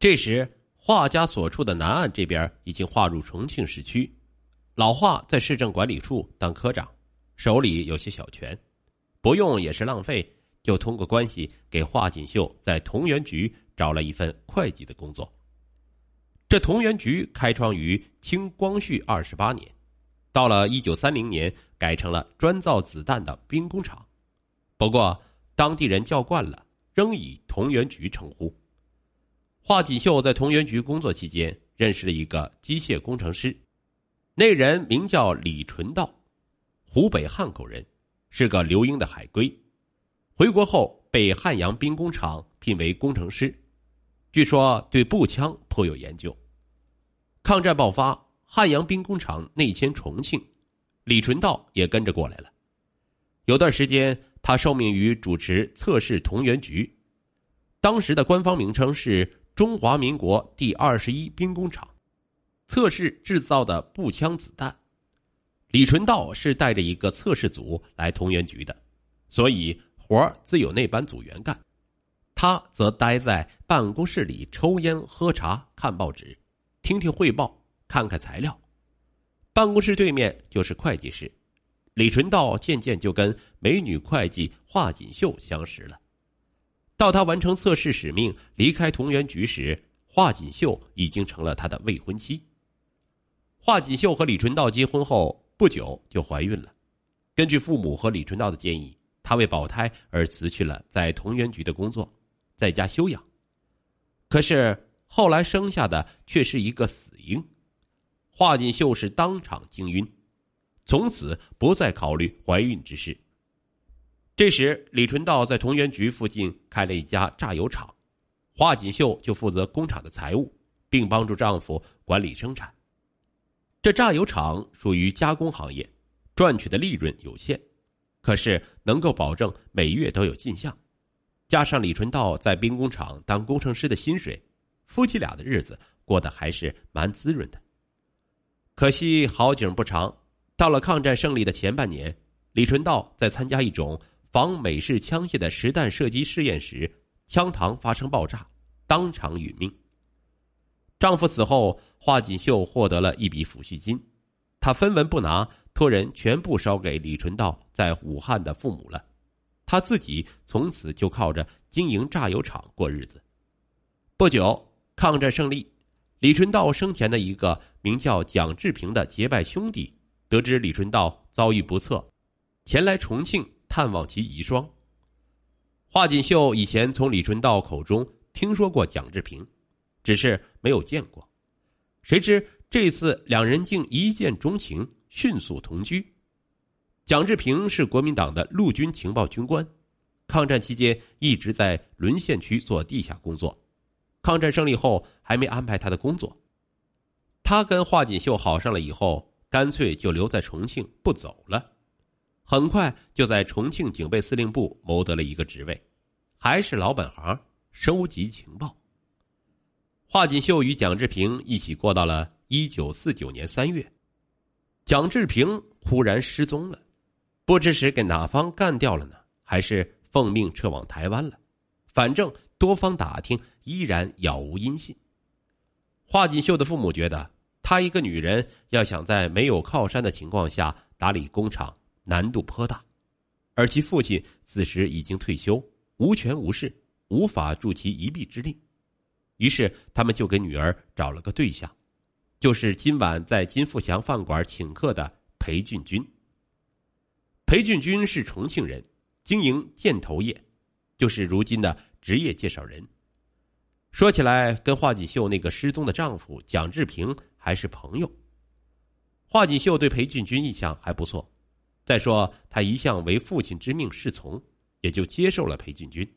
这时，华家所处的南岸这边已经划入重庆市区。老华在市政管理处当科长，手里有些小权，不用也是浪费，就通过关系给华锦绣在同源局找了一份会计的工作。这同源局开创于清光绪二十八年，到了一九三零年改成了专造子弹的兵工厂，不过当地人叫惯了，仍以同源局称呼。华锦绣在同源局工作期间，认识了一个机械工程师。那人名叫李纯道，湖北汉口人，是个留英的海归。回国后被汉阳兵工厂聘为工程师，据说对步枪颇有研究。抗战爆发，汉阳兵工厂内迁重庆，李纯道也跟着过来了。有段时间，他受命于主持测试同源局，当时的官方名称是中华民国第二十一兵工厂。测试制造的步枪子弹，李纯道是带着一个测试组来同源局的，所以活儿自有那班组员干，他则待在办公室里抽烟喝茶看报纸，听听汇报看看材料。办公室对面就是会计室，李纯道渐渐就跟美女会计华锦绣相识了。到他完成测试使命离开同源局时，华锦绣已经成了他的未婚妻。华锦绣和李纯道结婚后不久就怀孕了，根据父母和李纯道的建议，她为保胎而辞去了在同源局的工作，在家休养。可是后来生下的却是一个死婴，华锦绣是当场惊晕，从此不再考虑怀孕之事。这时，李纯道在同源局附近开了一家榨油厂，华锦绣就负责工厂的财务，并帮助丈夫管理生产。这榨油厂属于加工行业，赚取的利润有限，可是能够保证每月都有进项，加上李纯道在兵工厂当工程师的薪水，夫妻俩的日子过得还是蛮滋润的。可惜好景不长，到了抗战胜利的前半年，李纯道在参加一种防美式枪械的实弹射击试验时，枪膛发生爆炸，当场殒命。丈夫死后，华锦绣获得了一笔抚恤金，她分文不拿，托人全部烧给李纯道在武汉的父母了。她自己从此就靠着经营榨油厂过日子。不久，抗战胜利，李纯道生前的一个名叫蒋志平的结拜兄弟，得知李纯道遭遇不测，前来重庆探望其遗孀。华锦绣以前从李春道口中听说过蒋志平。只是没有见过，谁知这次两人竟一见钟情，迅速同居。蒋志平是国民党的陆军情报军官，抗战期间一直在沦陷区做地下工作。抗战胜利后，还没安排他的工作。他跟华锦绣好上了以后，干脆就留在重庆不走了。很快就在重庆警备司令部谋得了一个职位，还是老本行，收集情报。华锦绣与蒋志平一起过到了一九四九年三月，蒋志平忽然失踪了，不知是给哪方干掉了呢，还是奉命撤往台湾了？反正多方打听，依然杳无音信。华锦绣的父母觉得，她一个女人要想在没有靠山的情况下打理工厂，难度颇大，而其父亲此时已经退休，无权无势，无法助其一臂之力。于是，他们就给女儿找了个对象，就是今晚在金富祥饭馆请客的裴俊军。裴俊军是重庆人，经营建投业，就是如今的职业介绍人。说起来，跟华锦绣那个失踪的丈夫蒋志平还是朋友。华锦绣对裴俊军印象还不错，再说他一向为父亲之命是从，也就接受了裴俊军。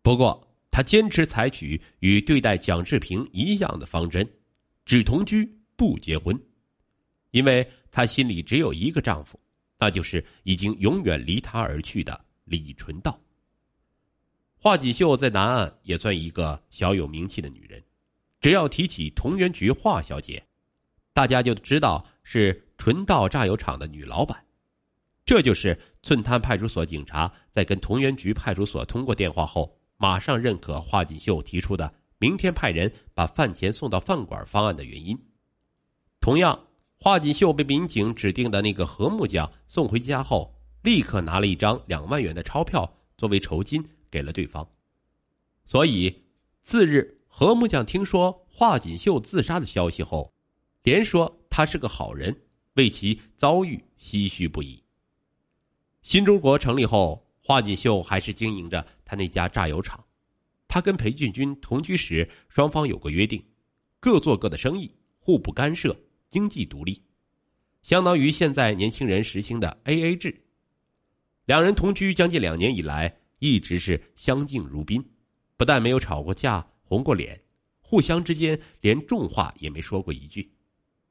不过，他坚持采取与对待蒋志平一样的方针，只同居不结婚，因为他心里只有一个丈夫，那就是已经永远离他而去的李纯道。华锦绣在南岸也算一个小有名气的女人，只要提起同源局华小姐，大家就知道是纯道榨油厂的女老板。这就是寸滩派出所警察在跟同源局派出所通过电话后。马上认可华锦绣提出的明天派人把饭钱送到饭馆方案的原因。同样，华锦绣被民警指定的那个何木匠送回家后，立刻拿了一张两万元的钞票作为酬金给了对方。所以，次日何木匠听说华锦绣自杀的消息后，连说他是个好人，为其遭遇唏嘘不已。新中国成立后，华锦绣还是经营着他那家榨油厂。他跟裴俊军同居时，双方有个约定，各做各的生意，互不干涉，经济独立，相当于现在年轻人实行的 A A 制。两人同居将近两年以来，一直是相敬如宾，不但没有吵过架、红过脸，互相之间连重话也没说过一句。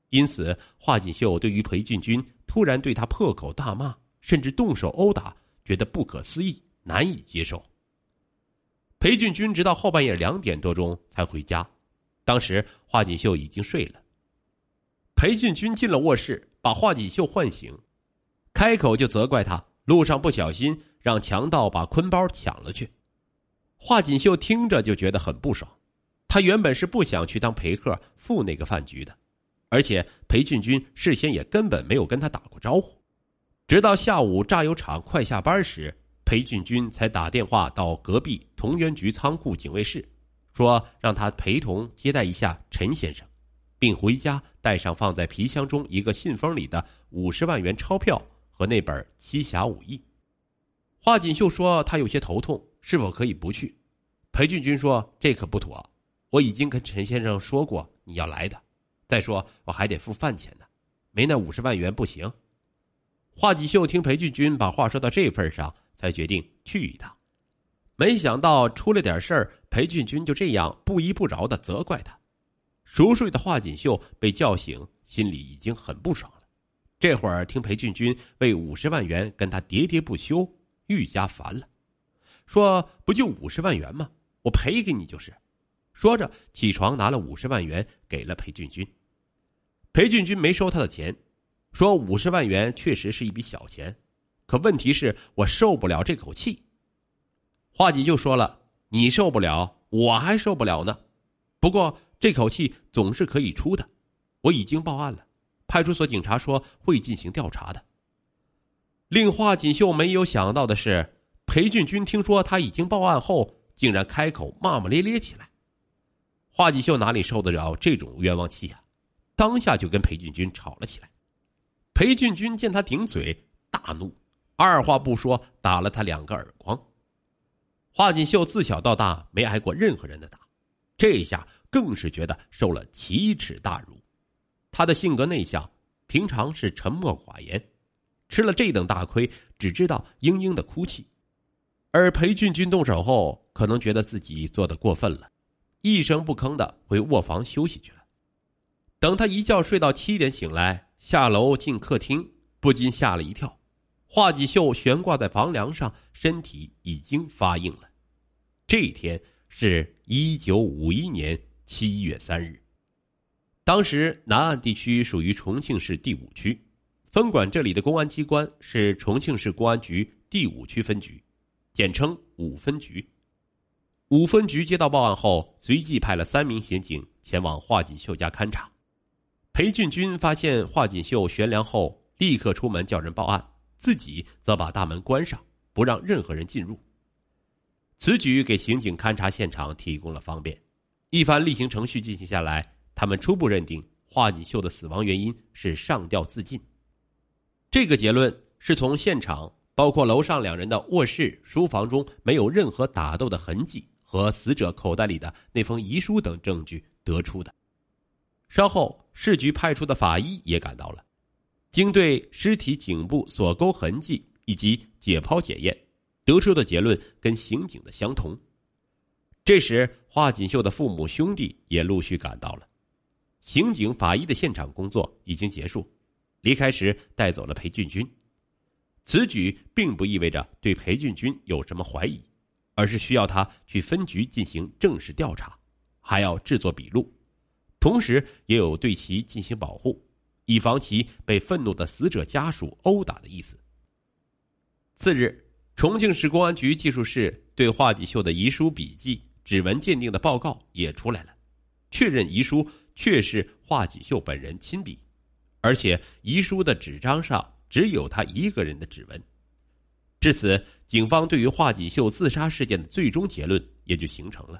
因此，华锦绣对于裴俊军突然对他破口大骂，甚至动手殴打，觉得不可思议，难以接受。裴俊军直到后半夜两点多钟才回家，当时华锦绣已经睡了。裴俊军进了卧室，把华锦绣唤醒，开口就责怪他路上不小心让强盗把坤包抢了去。华锦绣听着就觉得很不爽，他原本是不想去当陪客赴那个饭局的，而且裴俊军事先也根本没有跟他打过招呼，直到下午榨油厂快下班时。裴俊军才打电话到隔壁同源局仓库警卫室，说让他陪同接待一下陈先生，并回家带上放在皮箱中一个信封里的五十万元钞票和那本《七侠五义》。华锦绣说他有些头痛，是否可以不去？裴俊军说这可不妥，我已经跟陈先生说过你要来的，再说我还得付饭钱呢，没那五十万元不行。华锦绣听裴俊军把话说到这份上。才决定去一趟，没想到出了点事儿，裴俊军就这样不依不饶的责怪他。熟睡的华锦绣被叫醒，心里已经很不爽了。这会儿听裴俊军为五十万元跟他喋喋不休，愈加烦了，说：“不就五十万元吗？我赔给你就是。”说着起床拿了五十万元给了裴俊军。裴俊军没收他的钱，说：“五十万元确实是一笔小钱。”可问题是我受不了这口气。华锦就说了：“你受不了，我还受不了呢。不过这口气总是可以出的。我已经报案了，派出所警察说会进行调查的。”令华锦绣没有想到的是，裴俊军听说他已经报案后，竟然开口骂骂咧咧起来。华锦绣哪里受得了这种冤枉气啊？当下就跟裴俊军吵了起来。裴俊军见他顶嘴，大怒。二话不说，打了他两个耳光。华锦绣自小到大没挨过任何人的打，这下更是觉得受了奇耻大辱。他的性格内向，平常是沉默寡言，吃了这等大亏，只知道嘤嘤的哭泣。而裴俊军动手后，可能觉得自己做的过分了，一声不吭的回卧房休息去了。等他一觉睡到七点醒来，下楼进客厅，不禁吓了一跳。华锦绣悬挂在房梁上，身体已经发硬了。这一天是一九五一年七月三日。当时南岸地区属于重庆市第五区，分管这里的公安机关是重庆市公安局第五区分局，简称五分局。五分局接到报案后，随即派了三名刑警前往华锦绣家勘查。裴俊军发现华锦绣悬梁后，立刻出门叫人报案。自己则把大门关上，不让任何人进入。此举给刑警勘察现场提供了方便。一番例行程序进行下来，他们初步认定华锦绣的死亡原因是上吊自尽。这个结论是从现场，包括楼上两人的卧室、书房中没有任何打斗的痕迹和死者口袋里的那封遗书等证据得出的。稍后，市局派出的法医也赶到了。经对尸体颈部锁钩痕迹以及解剖检验，得出的结论跟刑警的相同。这时，华锦绣的父母兄弟也陆续赶到了。刑警、法医的现场工作已经结束，离开时带走了裴俊军。此举并不意味着对裴俊军有什么怀疑，而是需要他去分局进行正式调查，还要制作笔录，同时也有对其进行保护。以防其被愤怒的死者家属殴打的意思。次日，重庆市公安局技术室对华锦绣的遗书笔迹指纹鉴定的报告也出来了，确认遗书确是华锦绣本人亲笔，而且遗书的纸张上只有他一个人的指纹。至此，警方对于华锦绣自杀事件的最终结论也就形成了，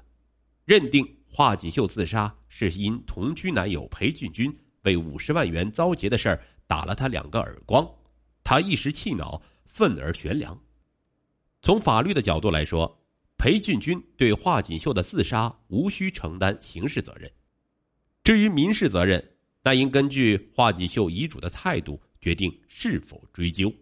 认定华锦绣自杀是因同居男友裴俊军为五十万元遭劫的事儿打了他两个耳光，他一时气恼，愤而悬梁。从法律的角度来说，裴俊军对华锦绣的自杀无需承担刑事责任，至于民事责任，那应根据华锦绣遗嘱的态度决定是否追究。